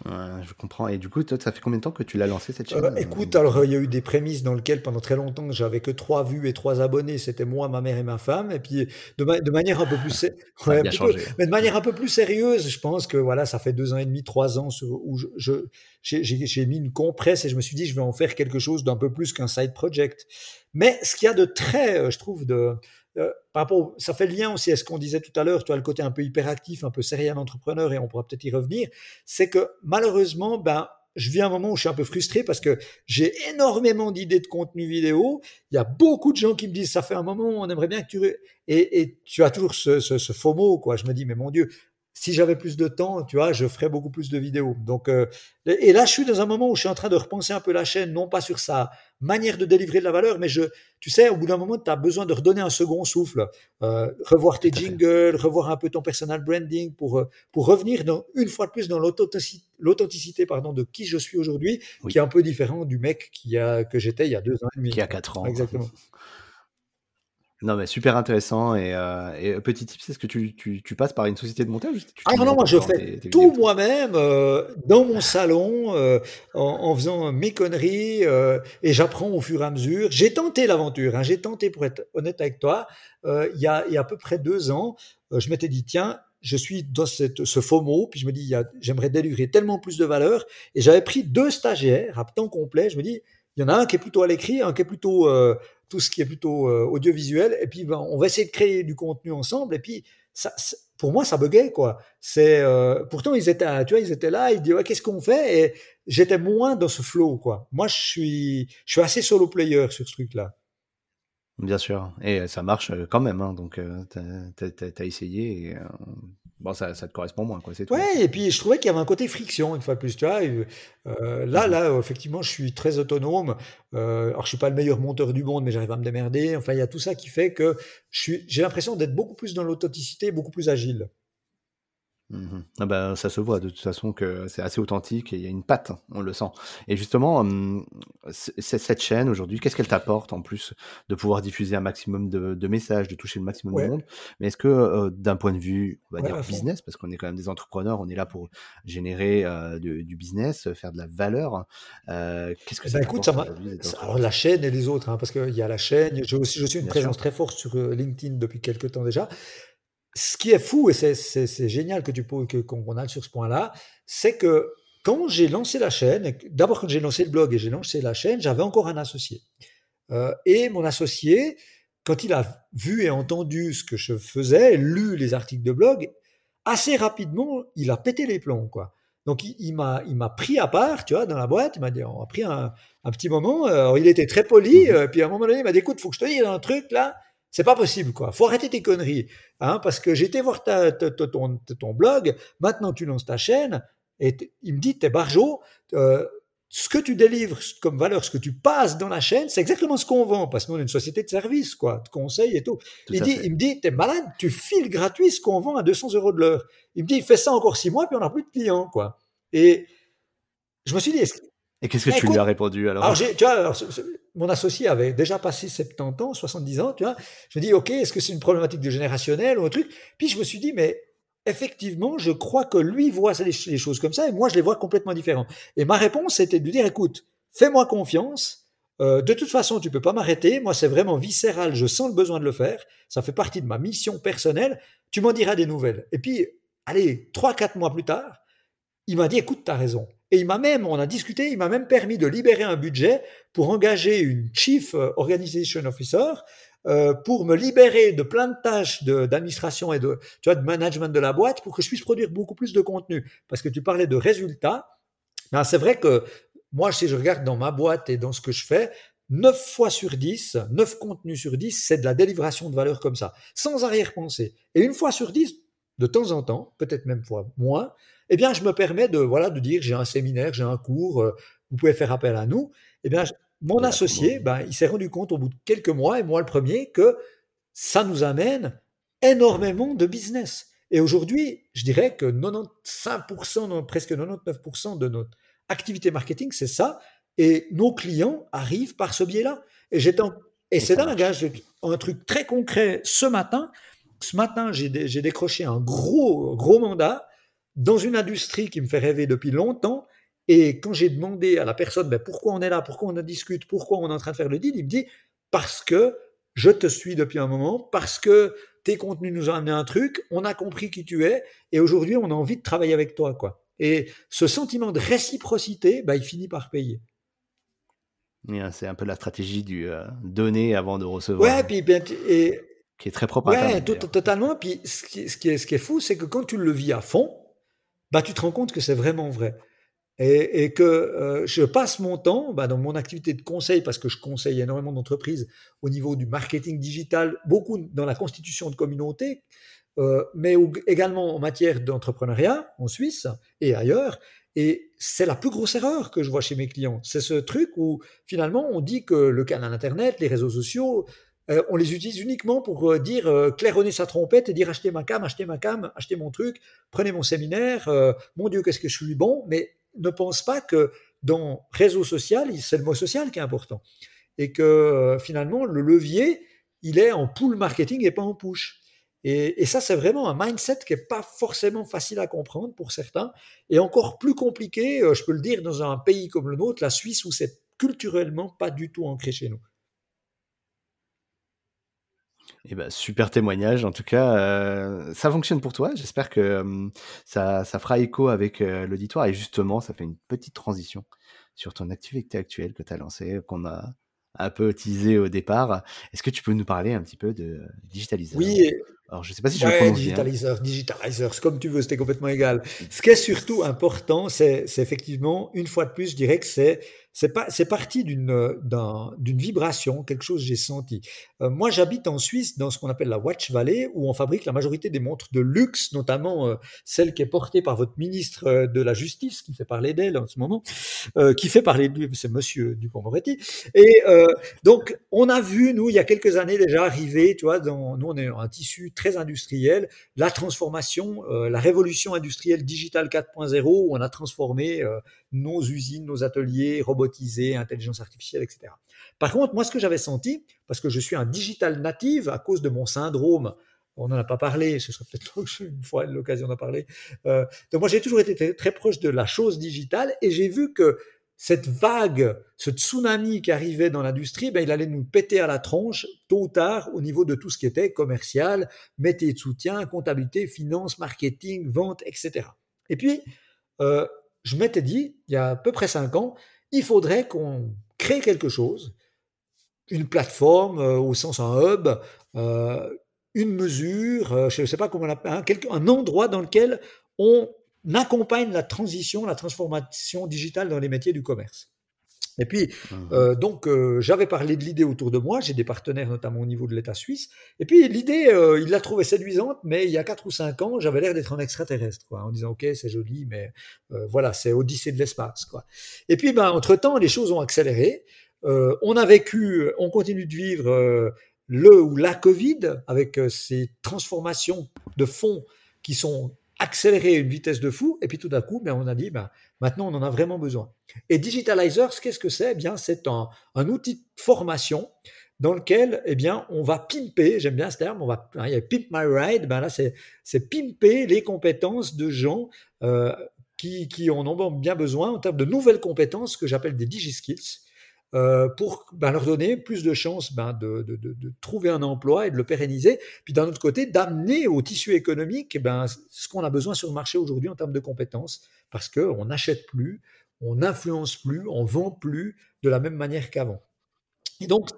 je comprends. Et du coup, toi, ça fait combien de temps que tu l'as lancé cette chaîne euh, Écoute, alors il y a eu des prémices dans lesquelles pendant très longtemps j'avais que trois vues et trois abonnés. C'était moi, ma mère et ma femme. Et puis de, de manière un peu plus, (laughs) mais de manière un peu plus sérieuse, je pense que voilà, ça fait deux ans et demi, trois ans où je, j'ai mis une compresse et je me suis dit je vais en faire quelque chose d'un peu plus qu'un side project. Mais ce qu'il y a de très, euh, je trouve, de euh, par rapport, ça fait lien aussi à ce qu'on disait tout à l'heure, tu as le côté un peu hyperactif, un peu serial entrepreneur, et on pourra peut-être y revenir, c'est que malheureusement, ben, je vis un moment où je suis un peu frustré parce que j'ai énormément d'idées de contenu vidéo. Il y a beaucoup de gens qui me disent ça fait un moment, on aimerait bien que tu et, et tu as toujours ce, ce, ce FOMO quoi. Je me dis mais mon Dieu, si j'avais plus de temps, tu vois, je ferais beaucoup plus de vidéos. Donc, euh, et là, je suis dans un moment où je suis en train de repenser un peu la chaîne, non pas sur sa manière de délivrer de la valeur, mais je, tu sais, au bout d'un moment, tu as besoin de redonner un second souffle, euh, revoir tes jingles, revoir un peu ton personal branding pour, euh, pour revenir dans, une fois de plus dans l'authenticité, pardon, de qui je suis aujourd'hui, qui est un peu différent du mec qui a, que j'étais il y a deux ans et demi. Qui a quatre ans. Exactement. (laughs) Non, mais super intéressant. Et, euh, et petit tip, est-ce que tu, tu, tu, passes par une société de montage Ah non, non, moi je fais tout moi-même euh, dans mon salon euh, en, en, faisant mes conneries euh, et j'apprends au fur et à mesure. J'ai tenté l'aventure, hein, j'ai tenté pour être honnête avec toi. Euh, il, y a, il y a à peu près deux ans, je m'étais dit, tiens, je suis dans cette, ce faux mot, puis je me dis, j'aimerais délivrer tellement plus de valeur. Et j'avais pris deux stagiaires à temps complet. Je me dis, il y en a un qui est plutôt à l'écrit, un qui est plutôt euh, tout ce qui est plutôt euh, audiovisuel. Et puis, ben, on va essayer de créer du contenu ensemble. Et puis, ça, pour moi, ça buguait, quoi. C'est, euh, pourtant, ils étaient, tu vois, ils étaient là, ils disaient, ouais, qu'est-ce qu'on fait? Et j'étais moins dans ce flow, quoi. Moi, je suis, je suis assez solo player sur ce truc-là. Bien sûr, et ça marche quand même, hein, donc tu as, essayé bon, ça, ça, te correspond moins, quoi, c'est tout. Ouais, et puis je trouvais qu'il y avait un côté friction, une fois de plus, tu vois. Euh, là, mmh là, effectivement, je suis très autonome. Euh, alors, je suis pas le meilleur monteur du monde, mais j'arrive à me démerder. Enfin, il y a tout ça qui fait que j'ai l'impression d'être beaucoup plus dans l'authenticité, beaucoup plus agile. Mmh ah bah, ça se voit de toute façon que c'est assez authentique et il y a une patte, on le sent. Et justement, cette chaîne aujourd'hui, qu'est-ce qu'elle t'apporte en plus de pouvoir diffuser un maximum de, messages, de toucher le maximum de monde? Mais est-ce que d'un point de vue, on va dire business, parce qu'on est quand même des entrepreneurs, on est là pour générer du business, faire de la valeur. qu'est-ce que ça ben, écoute, ça Alors la chaîne et les autres, hein, parce qu'il y a la chaîne. Je, aussi, je suis une présence très forte sur LinkedIn depuis quelques temps déjà ce qui est fou, et c'est génial que tu qu'on aille sur ce point-là, c'est que quand j'ai lancé la chaîne, d'abord quand j'ai lancé le blog et j'ai lancé la chaîne, j'avais encore un associé. Euh, et mon associé, quand il a vu et entendu ce que je faisais, lu les articles de blog, assez rapidement, il a pété les plombs, quoi. Donc il, il m'a pris à part, tu vois, dans la boîte. Il m'a dit, on a pris un, un petit moment. Alors, il était très poli. Mmh euh, puis à un moment donné, il m'a dit, écoute, faut que je te dise un truc là. C'est pas possible, quoi. Faut arrêter tes conneries, hein, parce que j'étais voir ta, ton, ton, blog. Maintenant, tu lances ta chaîne, et il me dit, t'es barjo. Euh, ce que tu délivres comme valeur, ce que tu passes dans la chaîne, c'est exactement ce qu'on vend, parce qu'on est une société de service, quoi, de conseils et tout. il, dit, il me dit, t'es malade, tu files gratuit ce qu'on vend à 200 euros de l'heure. Il me dit, fais ça encore six mois, puis on n'a plus de clients, quoi. Et je me suis dit, et qu'est-ce que tu lui as répondu alors, alors tu vois, mon associé avait déjà passé 70 ans, 70 ans, tu vois. Je me dis, OK, est-ce que c'est une problématique de générationnel ou un truc? Puis je me suis dit, mais effectivement, je crois que lui voit les, choses comme ça et moi, je les vois complètement différents. Et ma réponse, c'était de lui dire, écoute, fais-moi confiance. Euh, de toute façon, tu peux pas m'arrêter. Moi, c'est vraiment viscéral. Je sens le besoin de le faire. Ça fait partie de ma mission personnelle. Tu m'en diras des nouvelles. Et puis, allez, trois, quatre mois plus tard, il m'a dit, écoute, tu as raison. Et il m'a même, on a discuté, il m'a même permis de libérer un budget pour engager une Chief Organization Officer euh, pour me libérer de plein de tâches d'administration et de, tu vois, de management de la boîte pour que je puisse produire beaucoup plus de contenu. Parce que tu parlais de résultats. Ben, c'est vrai que moi, si je regarde dans ma boîte et dans ce que je fais, 9 fois sur 10, 9 contenus sur 10, c'est de la délivration de valeur comme ça, sans arrière-pensée. Et une fois sur 10, de temps en temps, peut-être même fois moins, eh bien, je me permets de, voilà, de dire j'ai un séminaire, j'ai un cours, euh, vous pouvez faire appel à nous. Eh bien, mon associé, ben, il s'est rendu compte au bout de quelques mois, et moi le premier, que ça nous amène énormément de business. Et aujourd'hui, je dirais que 95%, presque 99% de notre activité marketing, c'est ça. Et nos clients arrivent par ce biais-là. Et, et c'est dingue, hein, un truc très concret ce matin. Ce matin, j'ai décroché un gros, gros mandat dans une industrie qui me fait rêver depuis longtemps. Et quand j'ai demandé à la personne ben, pourquoi on est là, pourquoi on en discute, pourquoi on est en train de faire le deal, il me dit parce que je te suis depuis un moment, parce que tes contenus nous ont amené un truc, on a compris qui tu es, et aujourd'hui on a envie de travailler avec toi. quoi. Et ce sentiment de réciprocité, ben, il finit par payer. C'est un peu la stratégie du euh, donner avant de recevoir. Ouais, puis, ben, et qui est très propre à Ouais, totalement. Puis ce qui, ce, qui est, ce qui est fou, c'est que quand tu le vis à fond, bah, tu te rends compte que c'est vraiment vrai. Et, et que euh, je passe mon temps bah, dans mon activité de conseil, parce que je conseille énormément d'entreprises au niveau du marketing digital, beaucoup dans la constitution de communautés, euh, mais également en matière d'entrepreneuriat en Suisse et ailleurs. Et c'est la plus grosse erreur que je vois chez mes clients. C'est ce truc où finalement on dit que le canal Internet, les réseaux sociaux, euh, on les utilise uniquement pour euh, dire euh, claironner sa trompette et dire achetez ma cam, achetez ma cam, achetez mon truc, prenez mon séminaire, mon Dieu, qu'est-ce que je suis bon, mais ne pense pas que dans réseau social, c'est le mot social qui est important. Et que finalement, le levier, il est en pull marketing et pas en push. Et, et ça, c'est vraiment un mindset qui n'est pas forcément facile à comprendre pour certains, et encore plus compliqué, je peux le dire, dans un pays comme le nôtre, la Suisse, où c'est culturellement pas du tout ancré chez nous. Eh ben, super témoignage. En tout cas, euh, ça fonctionne pour toi. J'espère que ça, ça, fera écho avec euh, l'auditoire. Et justement, ça fait une petite transition sur ton activité actuelle que tu as lancée, qu'on a un peu teasé au départ. Est-ce que tu peux nous parler un petit peu de digitalisation Oui, alors, je sais pas si je ouais, le digitalizer, digitalizers, comme tu veux, c'était complètement égal. Ce qui est surtout important, c'est effectivement, une fois de plus, je dirais que c'est c'est parti d'une d'une vibration, quelque chose que j'ai senti. Euh, moi, j'habite en Suisse, dans ce qu'on appelle la Watch Valley, où on fabrique la majorité des montres de luxe, notamment euh, celle qui est portée par votre ministre euh, de la Justice, qui fait parler d'elle en ce moment, euh, qui fait parler de lui, c'est Monsieur Dupont-Moretti. Et donc, on a vu nous il y a quelques années déjà arriver, tu vois, dans, nous on est un tissu très industriel, la transformation, euh, la révolution industrielle digitale 4.0, où on a transformé euh, nos usines, nos ateliers, robotisés, intelligence artificielle, etc. Par contre, moi, ce que j'avais senti, parce que je suis un digital native à cause de mon syndrome, on n'en a pas parlé, ce serait peut-être (laughs) une fois l'occasion d'en parler. Euh, donc moi, j'ai toujours été très proche de la chose digitale et j'ai vu que cette vague, ce tsunami qui arrivait dans l'industrie, ben, il allait nous péter à la tronche tôt ou tard au niveau de tout ce qui était commercial, métier de soutien, comptabilité, finance, marketing, vente, etc. Et puis, euh, je m'étais dit, il y a à peu près cinq ans, il faudrait qu'on crée quelque chose, une plateforme euh, au sens un hub, euh, une mesure, je ne sais pas comment on appelle, un, un endroit dans lequel on accompagne la transition, la transformation digitale dans les métiers du commerce. Et puis, mmh. euh, donc, euh, j'avais parlé de l'idée autour de moi, j'ai des partenaires notamment au niveau de l'État suisse, et puis l'idée, euh, il l'a trouvée séduisante, mais il y a 4 ou 5 ans, j'avais l'air d'être un extraterrestre, quoi, en disant, ok, c'est joli, mais voilà, c'est Odyssée de l'espace. quoi. Et puis, ben, entre-temps, les choses ont accéléré, on a vécu, on continue de vivre le ou la Covid, avec ces transformations de fonds qui sont accélérer une vitesse de fou, et puis tout d'un coup, ben, on a dit, ben, maintenant, on en a vraiment besoin. Et Digitalizers, qu'est-ce que c'est? Eh bien, C'est un, outil de formation dans lequel eh bien, on va pimper, j'aime bien ce terme, on va, hein, il y a Pimp My Ride, ben là, c'est, pimper les compétences de gens euh, qui, en ont bien besoin en termes de nouvelles compétences que j'appelle des DigiSkills. Euh, pour ben, leur donner plus de chances ben, de, trouver un emploi et de le pérenniser, puis d'un autre côté, d'amener au tissu économique ben, ce qu'on a besoin sur le marché aujourd'hui en termes de compétences, parce qu'on n'achète plus, on n'influence plus, on vend plus de la même manière qu'avant. Et donc,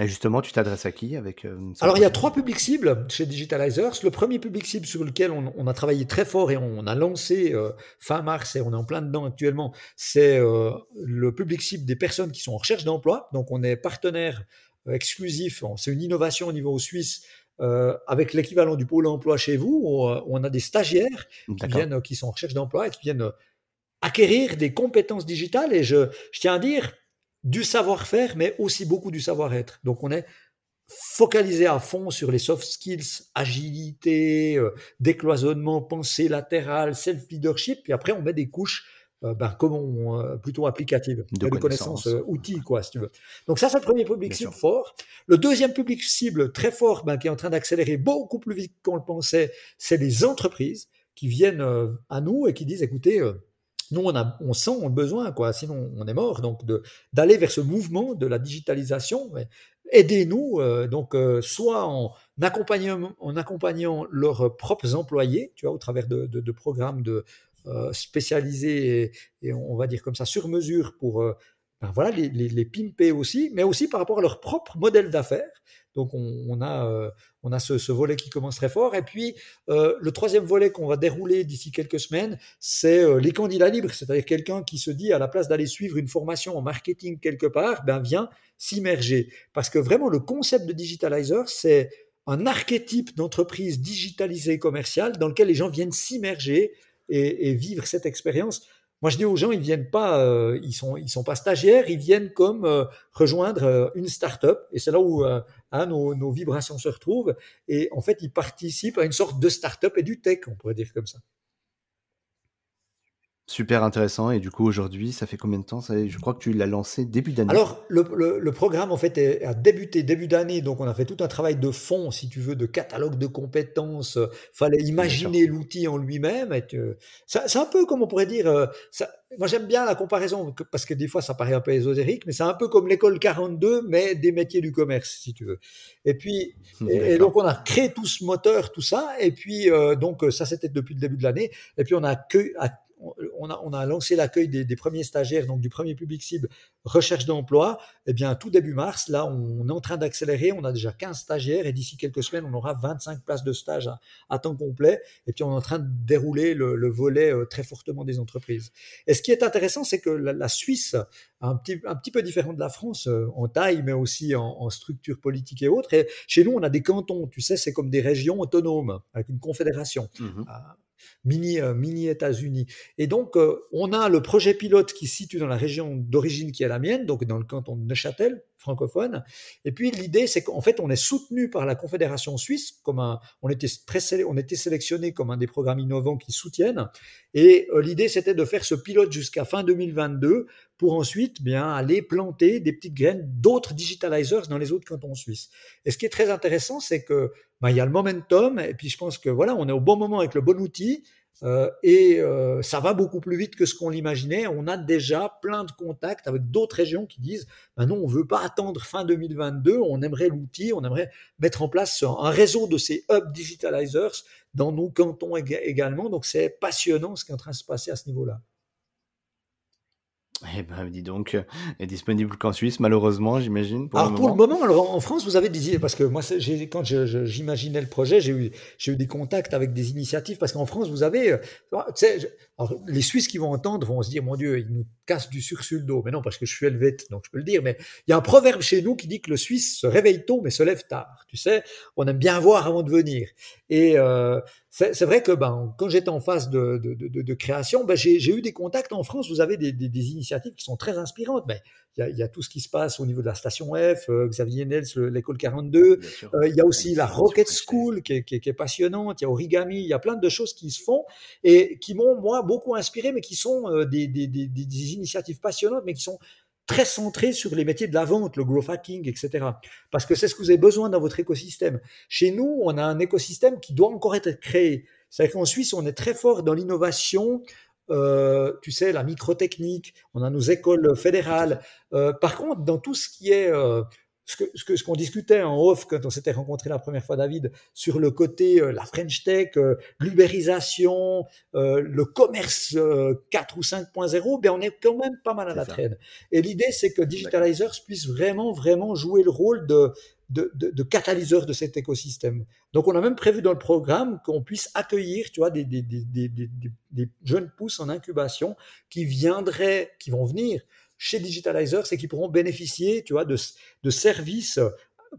et justement, tu t'adresses à qui avec euh, Alors, il y a trois publics cibles chez Digitalizers. Le premier public cible sur lequel on, on a travaillé très fort et on a lancé euh, fin mars et on est en plein dedans actuellement, c'est euh, le public cible des personnes qui sont en recherche d'emploi. Donc, on est partenaire exclusif. C'est une innovation au niveau suisse euh, avec l'équivalent du pôle emploi chez vous. Où on a des stagiaires qui viennent, qui sont en recherche d'emploi et qui viennent acquérir des compétences digitales. Et je, je tiens à dire, du savoir-faire, mais aussi beaucoup du savoir-être. Donc on est focalisé à fond sur les soft skills, agilité, euh, décloisonnement, pensée latérale, self-leadership, puis après on met des couches euh, ben, comment, euh, plutôt applicatives, de, de connaissances, euh, outils, quoi, si tu veux. Donc ça, c'est le premier public cible fort. Le deuxième public cible très fort, ben, qui est en train d'accélérer beaucoup plus vite qu'on le pensait, c'est les entreprises qui viennent euh, à nous et qui disent, écoutez, euh, nous, on, a, on sent le besoin, quoi. Sinon, on est mort. Donc, d'aller vers ce mouvement de la digitalisation, aidez-nous, euh, donc, euh, soit en accompagnant, en accompagnant leurs propres employés, tu vois, au travers de, de, programmes de, euh, spécialisés et, on va dire comme ça, sur mesure pour ben voilà, les, les, pimper aussi, mais aussi par rapport à leur propre modèle d'affaires. Donc on, a, euh, on a ce, volet qui commence très fort. Et puis euh, le troisième volet qu'on va dérouler d'ici quelques semaines, c'est euh, les candidats libres, c'est-à-dire quelqu'un qui se dit à la place d'aller suivre une formation en marketing quelque part, ben vient s'immerger. Parce que vraiment le concept de digitalizer, c'est un archétype d'entreprise digitalisée commerciale dans lequel les gens viennent s'immerger et, vivre cette expérience. Moi, je dis aux gens, ils viennent pas, euh, ils sont, ils sont pas stagiaires, ils viennent comme euh, rejoindre euh, une start-up, et c'est là où hein, nos, nos, vibrations se retrouvent. Et en fait, ils participent à une sorte de start-up et du tech, on pourrait dire comme ça. Super intéressant. Et du coup, aujourd'hui, ça fait combien de temps? Ça Je crois que tu l'as lancé début d'année. Alors, le, le, programme, en fait, a débuté début d'année. Donc, on a fait tout un travail de fond, si tu veux, de catalogue de compétences. fallait imaginer l'outil en lui-même. C'est un peu comme on pourrait dire. Euh, ça, moi, j'aime bien la comparaison parce que des fois, ça paraît un peu ésotérique, mais c'est un peu comme l'école 42, mais des métiers du commerce, si tu veux. Et puis, (laughs) et, donc, on a créé tout ce moteur, tout ça. Et puis, euh, donc, ça, c'était depuis le début de l'année. Et puis, on a, que, on a, on a lancé l'accueil des, premiers stagiaires, donc du premier public cible, recherche d'emploi. Eh bien, tout début mars, là, on est en train d'accélérer. On a déjà 15 stagiaires et d'ici quelques semaines, on aura 25 places de stage à, temps complet. Et puis, on est en train de dérouler le, volet euh, très fortement des entreprises. Et ce qui est intéressant, c'est que la, Suisse, un petit, un petit peu différent de la France euh, en taille, mais aussi en, structure politique et autres. Et chez nous, on a des cantons. Tu sais, c'est comme des régions autonomes avec une confédération. Mmh mini, euh, mini États-Unis. Et donc, euh, on a le projet pilote qui se situe dans la région d'origine qui est la mienne, donc dans le canton de Neuchâtel, Et puis, l'idée, c'est qu'en fait, on est soutenu par la Confédération suisse, comme un, on était, était sélectionné comme un des programmes innovants qui soutiennent. Et euh, l'idée, c'était de faire ce pilote jusqu'à fin 2022 pour ensuite bien aller planter des petites graines d'autres digitalizers dans les autres cantons suisses. Et ce qui est très intéressant, c'est que ben, il y a le momentum, et puis je pense que voilà, on est au bon moment avec le bon outil, euh, et euh, ça va beaucoup plus vite que ce qu'on l'imaginait. On a déjà plein de contacts avec d'autres régions qui disent ben non, on veut pas attendre fin 2022, on aimerait l'outil, on aimerait mettre en place un réseau de ces hub digitalizers dans nos cantons également. Donc c'est passionnant ce qui est en train de se passer à ce niveau-là. Eh ben, dis donc, euh, est disponible qu'en Suisse, malheureusement, j'imagine. Alors, pour le moment, alors, en France, vous avez des idées, parce que moi, quand j'imaginais le projet, j'ai eu, eu des contacts avec des initiatives, parce qu'en France, vous avez, euh, tu sais, les Suisses qui vont entendre vont se dire, mon Dieu, ils nous cassent du sucre sur le dos. Mais non, parce que je suis helvète, donc je peux le dire. Mais il y a un proverbe chez nous qui dit que le Suisse se réveille tôt, mais se lève tard. Tu sais, on aime bien voir avant de venir. Et euh, c'est vrai que ben, quand j'étais en phase de, de, de, de création, ben, j'ai eu des contacts en France. Vous avez des, des, des initiatives qui sont très inspirantes. Ben, il y, a, il y, a, tout ce qui se passe au niveau de la station F, euh, Xavier Nels, l'école 42. Euh, il y a aussi la Rocket School qui est, qui, qui est, passionnante. Il y a Origami. Il y a plein de choses qui se font et qui m'ont moi beaucoup inspiré, mais qui sont euh, des, des, des initiatives passionnantes, mais qui sont très centré sur les métiers de la vente, le growth hacking, etc. Parce que c'est ce que vous avez besoin dans votre écosystème. Chez nous, on a un écosystème qui doit encore être créé. C'est-à-dire qu'en Suisse, on est très fort dans l'innovation, euh, tu sais, la microtechnique, on a nos écoles fédérales. Euh, par contre, dans tout ce qui est euh, ce qu'on que, ce qu'on discutait en off quand on s'était rencontré la première fois, David, sur le côté euh, la French Tech, euh, l'ubérisation, euh, le commerce 4 ou 5.0, ben on est quand même pas mal à la traîne. Et l'idée, c'est que Digitalizers puisse vraiment, vraiment jouer le rôle de, de, de, de, catalyseur de cet écosystème. Donc, on a même prévu dans le programme qu'on puisse accueillir, tu vois, des, des, des, des, jeunes pousses en incubation qui viendraient, qui vont venir chez Digitalizer, c'est qu'ils pourront bénéficier, tu vois, de, services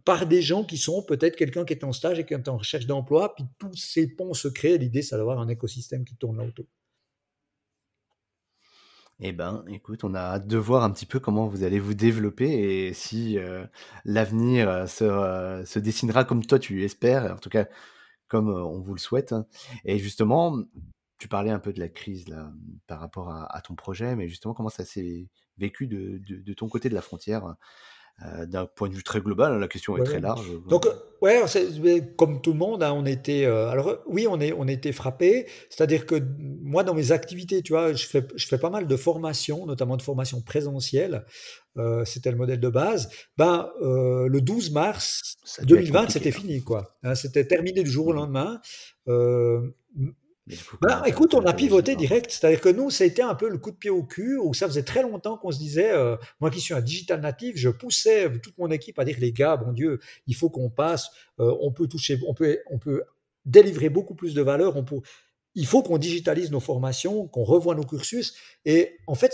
par des gens qui sont peut-être quelqu'un qui est en stage et qui est en recherche d'emploi, puis tous ces ponts se créent. L'idée, c'est d'avoir un écosystème qui tourne là autour. Eh ben, écoute, on a hâte de voir un petit peu comment vous allez vous développer et si euh, l'avenir euh, se, euh, se, dessinera comme toi tu espères, en tout cas comme on vous le souhaite. Hein. Et justement, tu parlais un peu de la crise par rapport à, ton projet, mais justement, comment ça s'est vécu de, ton côté de la frontière euh, d'un point de vue très global, hein, la question est très large. Donc, ouais, comme tout le monde, hein, on était. Euh, alors, oui, on, est, on était frappé. C'est-à-dire que moi, dans mes activités, tu vois, je fais, je fais pas mal de formations, notamment de formations présentielles. Euh, c'était le modèle de base. Ben, le 12 mars 2020, c'était fini, quoi. Hein, c'était terminé du jour au bah, écoute, on a pivoté direct. C'est-à-dire que nous, ça a été un peu le coup de pied au cul, où ça faisait très longtemps qu'on se disait, euh, moi qui suis un digital natif, je poussais toute mon équipe à dire, les gars, bon Dieu, il faut qu'on passe, euh, on peut toucher, on peut, on peut délivrer beaucoup plus de valeur, on peut, il faut qu'on digitalise nos formations, qu'on revoie nos cursus. Et en fait,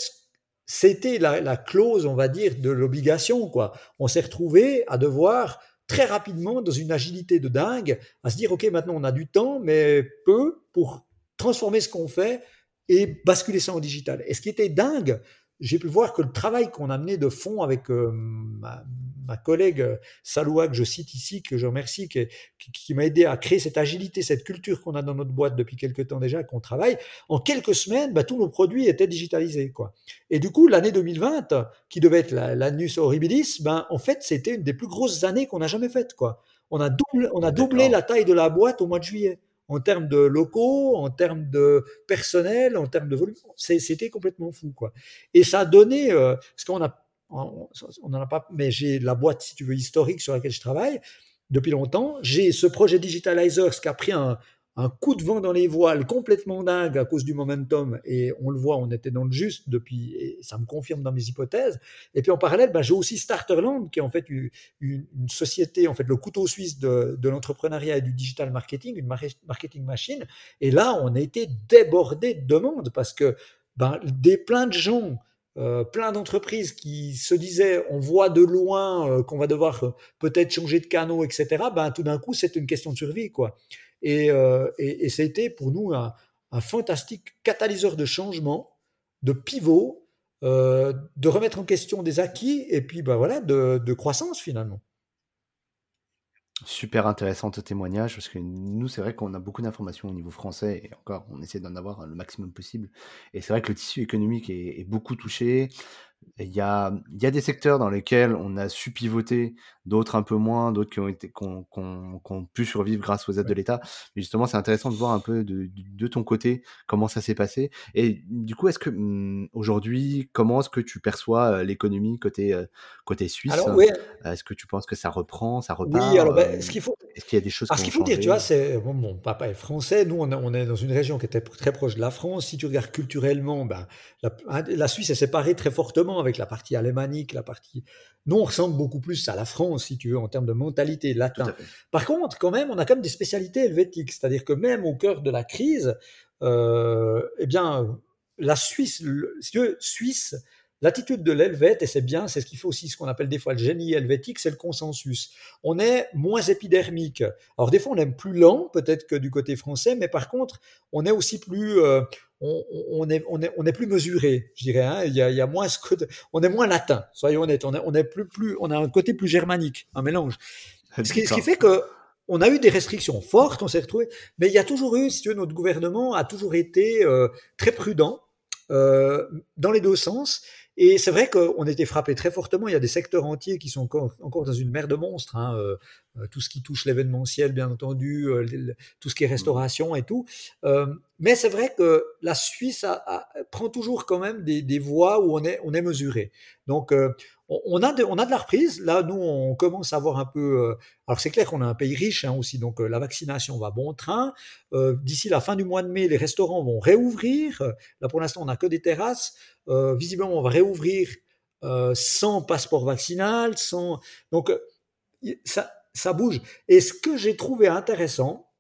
c'était la, la clause, on va dire, de l'obligation. quoi. On s'est retrouvé à devoir très rapidement, dans une agilité de dingue, à se dire, OK, maintenant on a du temps, mais peu pour transformer ce qu'on fait et basculer ça en digital. Et ce qui était dingue, j'ai pu voir que le travail qu'on a mené de fond avec euh, ma, ma, collègue euh, Saloua, que je cite ici, que je remercie, qui, qui, m'a aidé à créer cette agilité, cette culture qu'on a dans notre boîte depuis quelques temps déjà, qu'on travaille, en quelques semaines, bah, tous nos produits étaient digitalisés. Quoi. Et du coup, l'année 2020, qui devait être l'annus horribilis, ben, en fait, c'était une des plus grosses années qu'on a jamais faites. Quoi. On a, doublé, on a doublé la taille de la boîte au mois de juillet en termes de locaux, en termes de personnel, en termes de volume. C'était complètement fou, quoi. Et ça a donné, euh, parce qu'on a, on n'en a pas, mais j'ai la boîte, si tu veux, historique sur laquelle je travaille depuis longtemps. J'ai ce projet Digitalizers qui a pris un, un coup de vent dans les voiles complètement dingue à cause du momentum et on le voit, on était dans le juste depuis et ça me confirme dans mes hypothèses. Et puis en parallèle, ben, j'ai aussi Starterland qui est en fait une, société, en fait le couteau suisse de, l'entrepreneuriat et du digital marketing, une marketing machine. Et là, on a été débordé de demandes parce que ben, des plein de gens euh, plein d'entreprises qui se disaient on voit de loin euh, qu'on va devoir euh, peut-être changer de canot, etc. Ben tout d'un coup c'est une question de survie quoi. Et, euh, et, ça a été pour nous un, fantastique catalyseur de changement, de pivot, euh, de remettre en question des acquis et puis ben voilà, de, croissance finalement. Super intéressant ce témoignage parce que nous, c'est vrai qu'on a beaucoup d'informations au niveau français et encore, on essaie d'en avoir le maximum possible. Et c'est vrai que le tissu économique est, beaucoup touché. Il y a des secteurs dans lesquels on a su pivoter, d'autres un peu moins, d'autres qui ont été, qui ont, qui ont, qui ont pu survivre grâce aux aides de l'État. Mais justement, c'est intéressant de voir un peu de, de ton côté comment ça s'est passé. Et du coup, est-ce que hum, aujourd'hui, comment est-ce que tu perçois l'économie côté côté suisse? Alors, oui. Est-ce que tu penses que ça reprend, ça repart Oui, alors ben, ce qu'il faut, est-ce qu'il y a des choses Alors, ce qu'il faut dire, tu vois, c'est bon, mon papa est français. Nous, on, on, est dans une région qui était très proche de la France. Si tu regardes culturellement, ben, la, la Suisse est séparée très fortement avec la partie alémanique, la partie. Nous, on ressemble beaucoup plus à la France, si tu veux, en termes de mentalité latin. Par contre, quand même, on a quand même des spécialités helvétiques, c'est-à-dire que même au cœur de la crise, euh, eh bien, la Suisse, le, si tu veux, Suisse L'attitude de l'helvète, et c'est bien, c'est ce qui fait aussi ce qu'on appelle des fois le génie helvétique, c'est le consensus. On est moins épidermique. Alors des fois, on est plus lent, peut-être que du côté français, mais par contre, on est aussi plus, euh, on, on, est, on, est, on est plus mesuré, je dirais. Hein. Il, y a, il y a moins ce côté, on est moins latin, soyons honnêtes. On est, on est plus, plus, on a un côté plus germanique, un mélange. (laughs) Ce qui, ce qui fait que on a eu des restrictions fortes, on s'est retrouvé, mais il y a toujours eu, si tu veux, notre gouvernement a toujours été euh, très prudent euh, dans les deux sens. Et c'est vrai qu'on était frappé très fortement. Il y a des secteurs entiers qui sont encore, encore dans une mer de monstres. Hein. Euh, euh, tout ce qui touche l'événementiel, bien entendu, euh, tout ce qui est restauration et tout. Euh, mais c'est vrai que la Suisse a, a, prend toujours quand même des, des, voies où on est, on est mesuré. Donc, on, a de, on a de la reprise. Là, nous, on commence à voir un peu. Alors, c'est clair qu'on a un pays riche hein, aussi, donc la vaccination va bon train. D'ici la fin du mois de mai, les restaurants vont réouvrir. Là, pour l'instant, on n'a que des terrasses. Visiblement, on va réouvrir sans passeport vaccinal, sans. Donc, ça, ça bouge. Et ce que j'ai trouvé intéressant,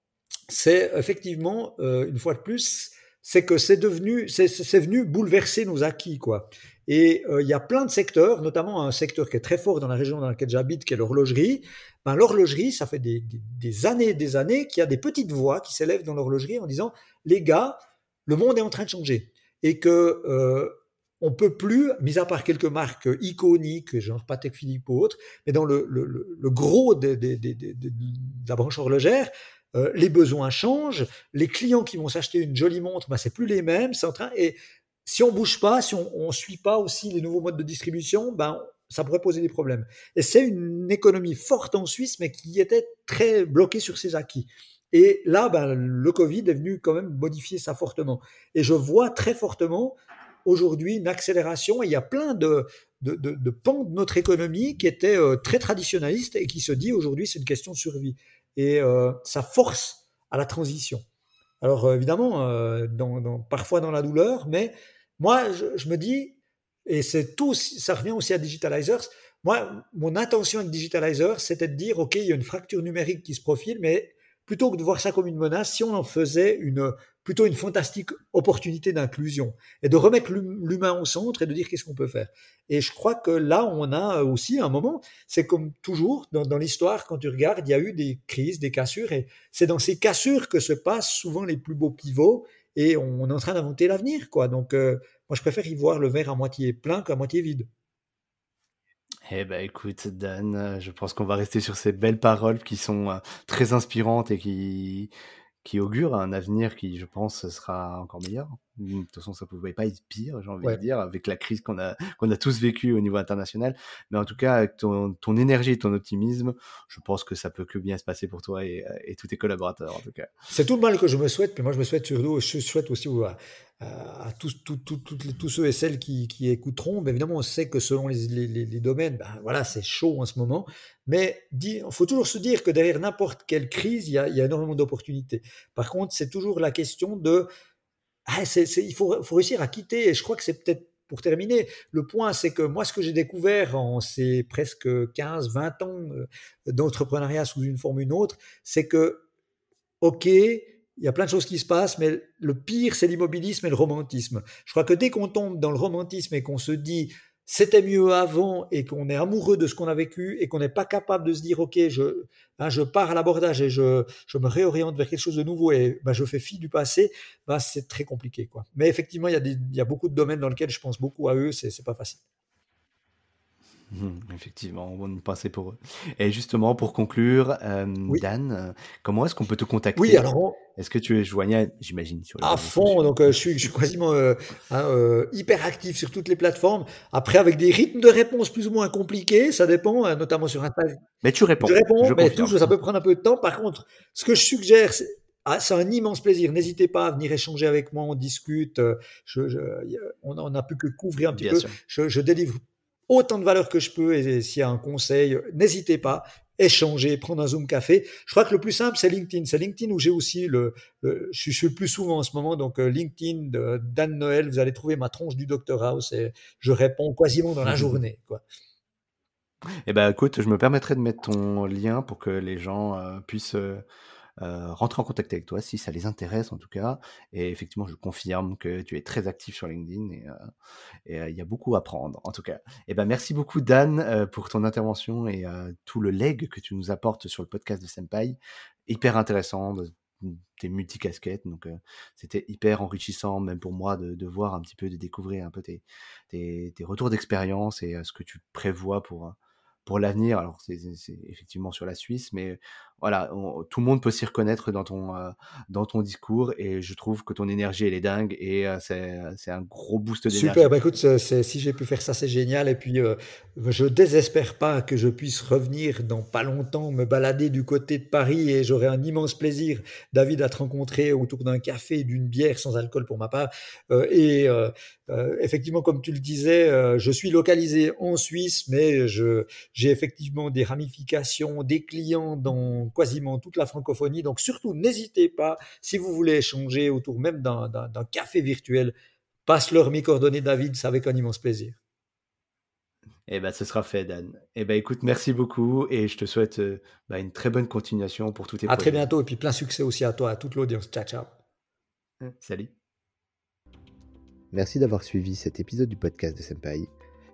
c'est effectivement, euh, une fois de plus, c'est que c'est devenu, c'est venu bouleverser nos acquis, quoi. Et euh, il y a plein de secteurs, notamment un secteur qui est très fort dans la région dans laquelle j'habite, qui est l'horlogerie. Ben, l'horlogerie, ça fait des, années et des années qu'il y a des petites voix qui s'élèvent dans l'horlogerie en disant, les gars, le monde est en train de changer. Et que euh, on peut plus, mis à part quelques marques iconiques, genre Patek Philippe ou autres, mais dans le, le, le gros de, de, de, de, la branche horlogère, euh, les besoins changent, les clients qui vont s'acheter une jolie montre, ben, c'est plus les mêmes, c'est en train, et si on bouge pas, si on, on suit pas aussi les nouveaux modes de distribution, ben, ça pourrait poser des problèmes. Et c'est une économie forte en Suisse, mais qui était très bloquée sur ses acquis. Et là, ben, le Covid est venu quand même modifier ça fortement. Et je vois très fortement aujourd'hui une accélération et il y a plein de, de, de, pans de notre économie qui étaient euh, très traditionnalistes et qui se dit aujourd'hui c'est une question de survie. Et euh, ça force à la transition. Alors évidemment, dans, parfois dans la douleur, mais moi, je, me dis, et c'est tout, ça revient aussi à Digitalizers, moi, mon intention avec Digitalizer, c'était de dire, OK, il y a une fracture numérique qui se profile, mais plutôt que de voir ça comme une menace, si on en faisait une, plutôt une fantastique opportunité d'inclusion et de remettre l'humain au centre et de dire qu'est-ce qu'on peut faire. Et je crois que là, on a aussi un moment, c'est comme toujours dans, l'histoire, quand tu regardes, il y a eu des crises, des cassures, et c'est dans ces cassures que se passent souvent les plus beaux pivots, et on est en train d'inventer l'avenir, quoi. Donc, euh, moi, je préfère y voir le verre à moitié plein qu'à moitié vide. Eh ben écoute Dan, euh, je pense qu'on va rester sur ces belles paroles qui sont euh, très inspirantes et qui qui augurent un avenir qui, je pense, sera encore meilleur. De toute façon, ça ne pouvait pas être pire, j'ai envie de dire, avec la crise qu'on a, qu'on a tous vécue au niveau international. Mais en tout cas, avec ton, ton énergie et ton optimisme, je pense que ça peut que bien se passer pour toi et, et tous tes collaborateurs, en tout cas. C'est tout le mal que je me souhaite, mais moi, je me souhaite surtout, je souhaite aussi à, à tous, tous, tous, tous, ceux et celles qui, écouteront. Mais évidemment, on sait que selon les, domaines, ben, voilà, c'est chaud en ce moment. Mais il faut toujours se dire que derrière n'importe quelle crise, il y a, il y a énormément d'opportunités. Par contre, c'est toujours la question de ah, il faut, réussir à quitter. Et je crois que c'est peut-être pour terminer, le point, c'est que moi, ce que j'ai découvert en ces presque 15, 20 ans euh, d'entrepreneuriat sous une forme ou une autre, c'est que, OK, il y a plein de choses qui se passent, mais le pire, c'est l'immobilisme et le romantisme. Je crois que dès qu'on tombe dans le romantisme et qu'on se dit, c'était mieux avant et qu'on est amoureux de ce qu'on a vécu et qu'on n'est pas capable de se dire ok je hein, je pars à l'abordage et je, je me réoriente vers quelque chose de nouveau et ben, je fais fi du passé ben, c'est très compliqué quoi mais effectivement il y a il y a beaucoup de domaines dans lesquels je pense beaucoup à eux c'est c'est pas facile Mmh, effectivement, on va passer pour eux. Et justement, pour conclure, euh, Dan, euh, comment est-ce qu'on peut te contacter? Oui, alors. Est-ce que tu es joignable, j'imagine, sur À fond, donc euh, je, suis, je, suis, quasiment hein, hyper actif sur toutes les plateformes. Après, avec des rythmes de réponse plus ou moins compliqués, ça dépend, notamment sur Instagram. Mais tu réponds. Je réponds, mais tout, ça peut prendre un peu de temps. Par contre, ce que je suggère, c'est ah, c'est un immense plaisir. N'hésitez pas à venir échanger avec moi, on discute. Je, je, on n'a plus que couvrir un petit peu. Je, je, délivre autant de valeur que je peux et, s'il y a un conseil, n'hésitez pas, échanger, prendre un Zoom café. Je crois que le plus simple, c'est LinkedIn. C'est LinkedIn où j'ai aussi le, je, suis, le plus souvent en ce moment. Donc, euh, LinkedIn de Dan Noël, vous allez trouver ma tronche du Dr House et je réponds quasiment dans la journée, quoi. Eh ben, écoute, je me permettrai de mettre ton lien pour que les gens euh, puissent euh, euh, rentrer en contact avec toi si ça les intéresse en tout cas. Et effectivement, je confirme que tu es très actif sur LinkedIn et euh, euh, il y a beaucoup à prendre en tout cas. Et ben merci beaucoup Dan pour ton intervention et tout le leg que tu nous apportes sur le podcast de Senpai. Hyper intéressant, tes multicasquettes. Donc, c'était hyper enrichissant, même pour moi, de, de, voir un petit peu, de découvrir un peu tes, tes, tes retours d'expérience et ce que tu prévois pour, pour l'avenir. Alors, c'est effectivement sur la Suisse, mais voilà, tout le monde peut s'y reconnaître dans ton, dans ton discours et je trouve que ton énergie, elle est dingue et euh, c'est un gros boost d'énergie. Super, bah écoute, si j'ai pu faire ça, c'est génial. Et puis, je désespère pas que je puisse revenir dans pas longtemps, me balader du côté de Paris et j'aurai un immense plaisir, David, à te rencontrer autour d'un café, d'une bière sans alcool pour ma part. et effectivement, comme tu le disais, je suis localisé en Suisse, mais j'ai effectivement des ramifications, des clients dans quasiment toute la francophonie. Donc surtout, n'hésitez pas, si vous voulez échanger autour même d'un café virtuel, passe-leur mes coordonnées, David, c'est avec un immense plaisir. Eh ben, ce sera fait, Dan. Eh ben, écoute, merci beaucoup et je te souhaite euh, bah, une très bonne continuation pour tous tes À très bientôt et puis plein succès aussi à toi, à toute l'audience. Ciao, ciao. Salut. Merci d'avoir suivi cet épisode du podcast de Senpai.